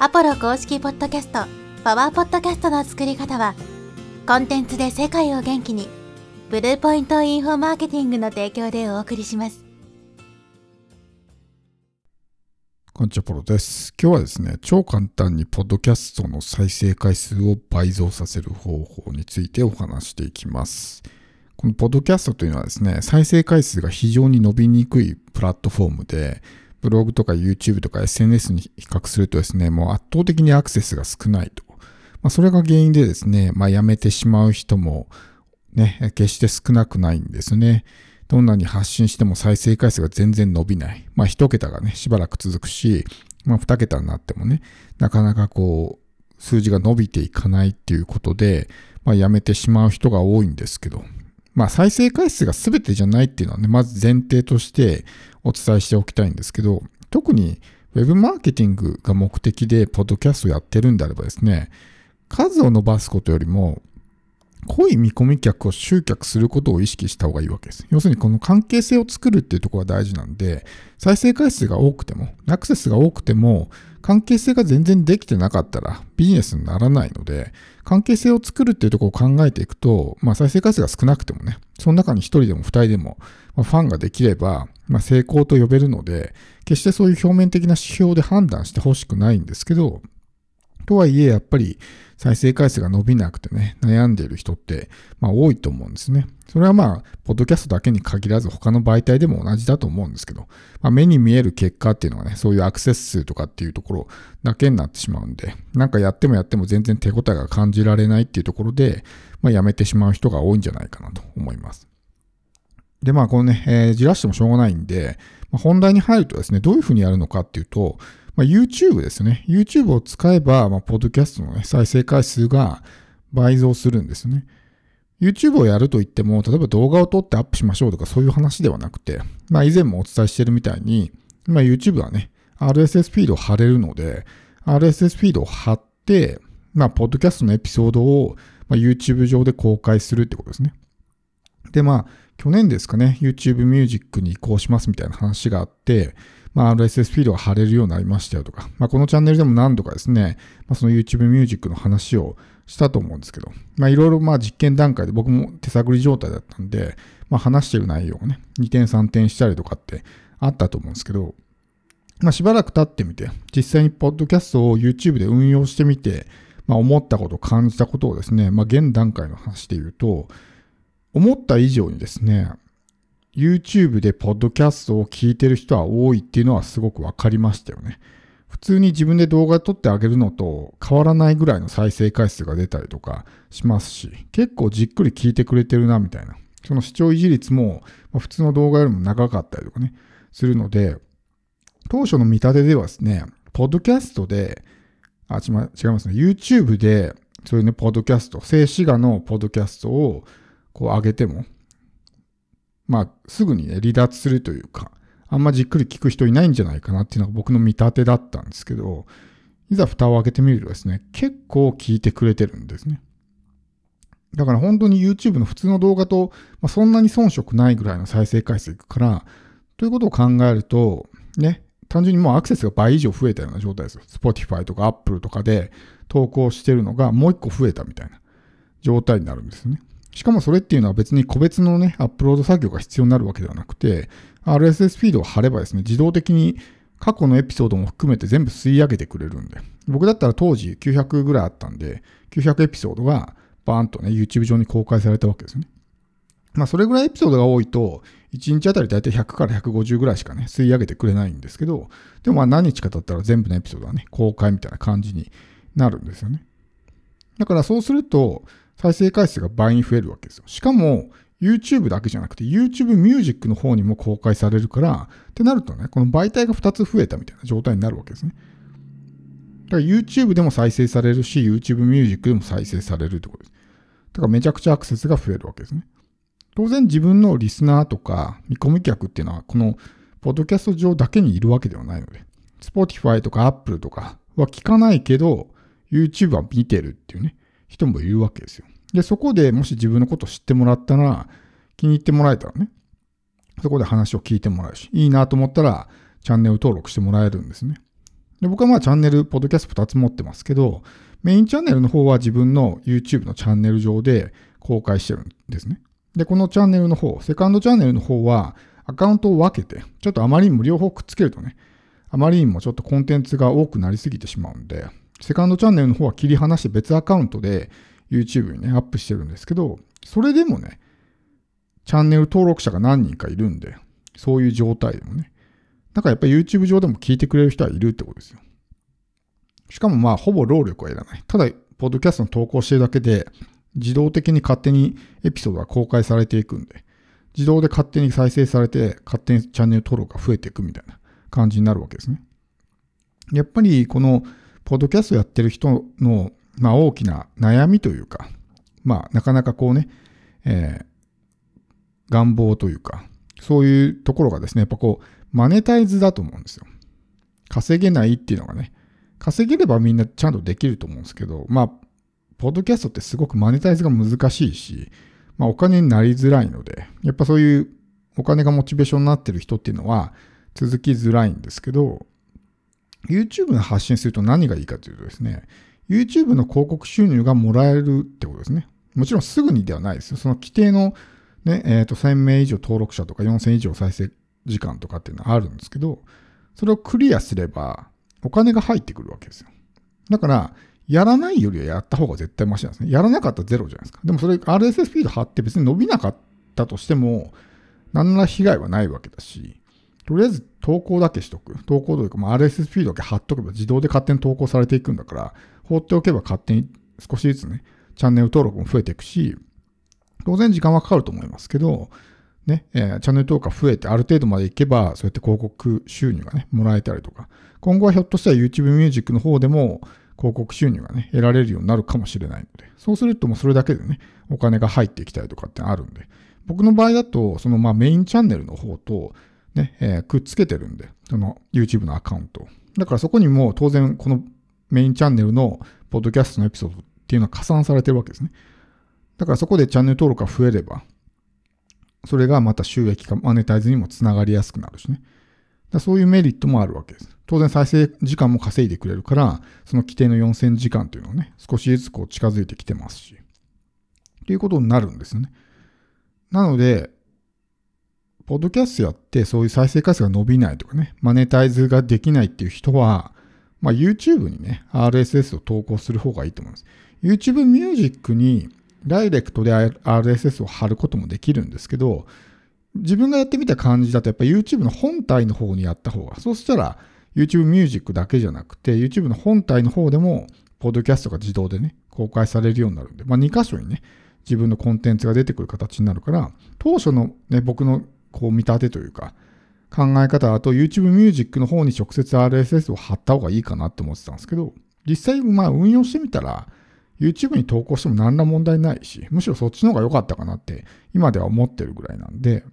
アポロ公式ポッドキャスト、パワーポッドキャストの作り方は、コンテンツで世界を元気に、ブルーポイントインフォマーケティングの提供でお送りします。こんにちは、ポロです。今日はですね、超簡単にポッドキャストの再生回数を倍増させる方法についてお話していきます。このポッドキャストというのはですね、再生回数が非常に伸びにくいプラットフォームで、ブログとか YouTube とか SNS に比較するとですね、もう圧倒的にアクセスが少ないと。まあ、それが原因でですね、まあ、辞めてしまう人もね、決して少なくないんですね。どんなに発信しても再生回数が全然伸びない。まあ、一桁がね、しばらく続くし、まあ、二桁になってもね、なかなかこう、数字が伸びていかないっていうことで、まあ、辞めてしまう人が多いんですけど、まあ、再生回数が全てじゃないっていうのはね、まず前提としてお伝えしておきたいんですけど、特に Web マーケティングが目的でポッドキャストやってるんであればですね、数を伸ばすことよりも、濃い見込み客を集客することを意識した方がいいわけです。要するにこの関係性を作るっていうところが大事なんで、再生回数が多くても、アクセスが多くても、関係性が全然できてなかったらビジネスにならないので、関係性を作るっていうところを考えていくと、まあ再生回数が少なくてもね、その中に1人でも2人でも、まファンができれば、まあ、成功と呼べるので、決してそういう表面的な指標で判断してほしくないんですけど、とはいえ、やっぱり再生回数が伸びなくてね、悩んでいる人って、まあ多いと思うんですね。それはまあ、ポッドキャストだけに限らず他の媒体でも同じだと思うんですけど、まあ、目に見える結果っていうのはね、そういうアクセス数とかっていうところだけになってしまうんで、なんかやってもやっても全然手応えが感じられないっていうところで、まあやめてしまう人が多いんじゃないかなと思います。で、まあこのね、えー、じらしてもしょうがないんで、まあ、本題に入るとですね、どういうふうにやるのかっていうと、まあ、YouTube ですね。YouTube を使えば、まあ、ポッドキャストの、ね、再生回数が倍増するんですね。YouTube をやると言っても、例えば動画を撮ってアップしましょうとかそういう話ではなくて、まあ以前もお伝えしているみたいに、まあ YouTube はね、RSS フィードを貼れるので、RSS フィードを貼って、まあ、ポッドキャストのエピソードを、まあ、YouTube 上で公開するってことですね。で、まあ、去年ですかね、YouTube Music に移行しますみたいな話があって、まあ、RSS フィードが貼れるようになりましたよとか、まあ、このチャンネルでも何度かですね、まあ、その YouTube Music の話をしたと思うんですけど、まあ、いろいろまあ実験段階で僕も手探り状態だったんで、まあ、話してる内容をね、2点3点したりとかってあったと思うんですけど、まあ、しばらく経ってみて、実際にポッドキャストを YouTube で運用してみて、まあ、思ったこと、感じたことをですね、まあ、現段階の話で言うと、思った以上にですね、YouTube でポッドキャストを聞いてる人は多いっていうのはすごく分かりましたよね。普通に自分で動画撮ってあげるのと変わらないぐらいの再生回数が出たりとかしますし、結構じっくり聞いてくれてるなみたいな。その視聴維持率も普通の動画よりも長かったりとかね、するので、当初の見立てではですね、ポッドキャストで、あ、違いますね、YouTube で、そういうね、ポッドキャスト、静止画のポッドキャストをこう上げても、まあ、すぐにね、離脱するというか、あんまじっくり聞く人いないんじゃないかなっていうのが僕の見立てだったんですけど、いざ蓋を開けてみるとですね、結構聞いてくれてるんですね。だから本当に YouTube の普通の動画と、まあ、そんなに遜色ないぐらいの再生回数いくから、ということを考えると、ね、単純にもうアクセスが倍以上増えたような状態ですよ。Spotify とか Apple とかで投稿してるのがもう一個増えたみたいな状態になるんですね。しかもそれっていうのは別に個別のね、アップロード作業が必要になるわけではなくて、RSS フィードを貼ればですね、自動的に過去のエピソードも含めて全部吸い上げてくれるんで、僕だったら当時900ぐらいあったんで、900エピソードがバーンとね、YouTube 上に公開されたわけですね。まあ、それぐらいエピソードが多いと、1日あたりだいたい100から150ぐらいしかね、吸い上げてくれないんですけど、でもまあ何日か経ったら全部のエピソードはね、公開みたいな感じになるんですよね。だからそうすると、再生回数が倍に増えるわけですよ。しかも、YouTube だけじゃなくて YouTube Music の方にも公開されるから、ってなるとね、この媒体が2つ増えたみたいな状態になるわけですね。だから YouTube でも再生されるし、YouTube Music でも再生されるってことです。だからめちゃくちゃアクセスが増えるわけですね。当然自分のリスナーとか見込み客っていうのは、このポッドキャスト上だけにいるわけではないので、Spotify とか Apple とかは聞かないけど、YouTube は見てるっていうね。人もいるわけですよ。で、そこでもし自分のことを知ってもらったら、気に入ってもらえたらね、そこで話を聞いてもらうし、いいなと思ったら、チャンネル登録してもらえるんですね。で僕はまあチャンネル、ポッドキャスト2つ持ってますけど、メインチャンネルの方は自分の YouTube のチャンネル上で公開してるんですね。で、このチャンネルの方、セカンドチャンネルの方はアカウントを分けて、ちょっとあまりにも両方くっつけるとね、あまりにもちょっとコンテンツが多くなりすぎてしまうんで、セカンドチャンネルの方は切り離して別アカウントで YouTube にね、アップしてるんですけど、それでもね、チャンネル登録者が何人かいるんで、そういう状態でもね。だからやっぱり YouTube 上でも聞いてくれる人はいるってことですよ。しかもまあ、ほぼ労力はいらない。ただ、ポッドキャストの投稿してるだけで、自動的に勝手にエピソードが公開されていくんで、自動で勝手に再生されて、勝手にチャンネル登録が増えていくみたいな感じになるわけですね。やっぱり、この、ポッドキャストやってる人の、まあ、大きな悩みというか、まあ、なかなかこうね、えー、願望というか、そういうところがですね、やっぱこう、マネタイズだと思うんですよ。稼げないっていうのがね、稼げればみんなちゃんとできると思うんですけど、まあ、ポッドキャストってすごくマネタイズが難しいし、まあ、お金になりづらいので、やっぱそういうお金がモチベーションになってる人っていうのは続きづらいんですけど、YouTube の発信すると何がいいかというとですね、YouTube の広告収入がもらえるってことですね。もちろんすぐにではないですよ。その規定のね、えっ、ー、と、1000名以上登録者とか4000以上再生時間とかっていうのはあるんですけど、それをクリアすればお金が入ってくるわけですよ。だから、やらないよりはやった方が絶対マシなんですね。やらなかったらゼロじゃないですか。でもそれ RSS フィード貼って別に伸びなかったとしても、何ら被害はないわけだし、とりあえず投稿だけしとく。投稿というか、まあ、RSS フィードだけ貼っとけば自動で勝手に投稿されていくんだから、放っておけば勝手に少しずつね、チャンネル登録も増えていくし、当然時間はかかると思いますけど、ね、えー、チャンネル登録が増えてある程度までいけば、そうやって広告収入がね、もらえたりとか、今後はひょっとしたら YouTube ミュージックの方でも広告収入がね、得られるようになるかもしれないので、そうするともうそれだけでね、お金が入ってきたりとかってあるんで、僕の場合だと、そのまあメインチャンネルの方と、ね、えー、くっつけてるんで、その YouTube のアカウント。だからそこにも当然このメインチャンネルのポッドキャストのエピソードっていうのは加算されてるわけですね。だからそこでチャンネル登録が増えれば、それがまた収益化、マネタイズにもつながりやすくなるしね。だそういうメリットもあるわけです。当然再生時間も稼いでくれるから、その規定の4000時間というのをね、少しずつこう近づいてきてますし。ということになるんですよね。なので、ポッドキャストやってそういう再生回数が伸びないとかね、マネタイズができないっていう人は、まあ、YouTube にね、RSS を投稿する方がいいと思います。YouTube Music にダイレクトで RSS を貼ることもできるんですけど、自分がやってみた感じだとやっぱ YouTube の本体の方にやった方が、そうしたら YouTube Music だけじゃなくて YouTube の本体の方でも、ポッドキャストが自動でね、公開されるようになるんで、まあ2箇所にね、自分のコンテンツが出てくる形になるから、当初のね、僕のこう見立てというか、考え方だと YouTube Music の方に直接 RSS を貼った方がいいかなって思ってたんですけど、実際まあ運用してみたら、YouTube に投稿しても何ら問題ないし、むしろそっちの方が良かったかなって今では思ってるぐらいなんで、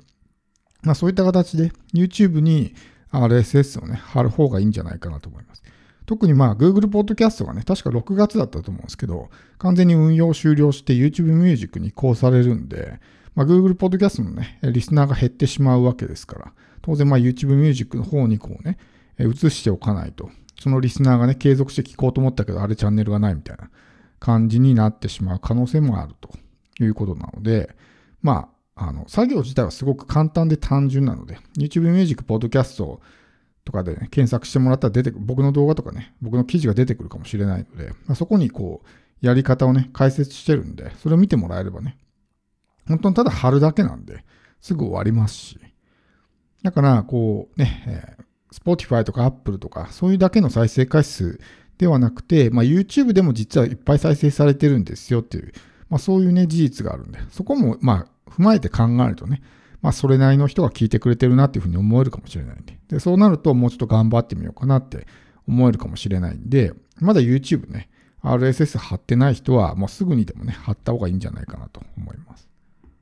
まあそういった形で YouTube に RSS をね、貼る方がいいんじゃないかなと思います。特にまあ Google Podcast がね、確か6月だったと思うんですけど、完全に運用終了して YouTube Music に移行されるんで、まあ、Google Podcast のね、リスナーが減ってしまうわけですから、当然まあ YouTube Music の方にこうね、移しておかないと、そのリスナーがね、継続して聞こうと思ったけど、あれチャンネルがないみたいな感じになってしまう可能性もあると。いうことなので、まあ、あの、作業自体はすごく簡単で単純なので、YouTube Music Podcast とかで、ね、検索してもらったら出てくる、僕の動画とかね、僕の記事が出てくるかもしれないので、まあ、そこにこう、やり方をね、解説してるんで、それを見てもらえればね、本当にただ貼るだけなんで、すぐ終わりますし。だから、こうね、えー、Spotify とか Apple とか、そういうだけの再生回数ではなくて、まあ、YouTube でも実はいっぱい再生されてるんですよっていう、まあ、そういうね、事実があるんで、そこも、まあ、踏まえて考えるとね、まあ、それなりの人が聞いてくれてるなっていうふうに思えるかもしれないんで。で、そうなると、もうちょっと頑張ってみようかなって思えるかもしれないんで、まだ YouTube ね、RSS 貼ってない人は、もうすぐにでもね、貼った方がいいんじゃないかなと思います。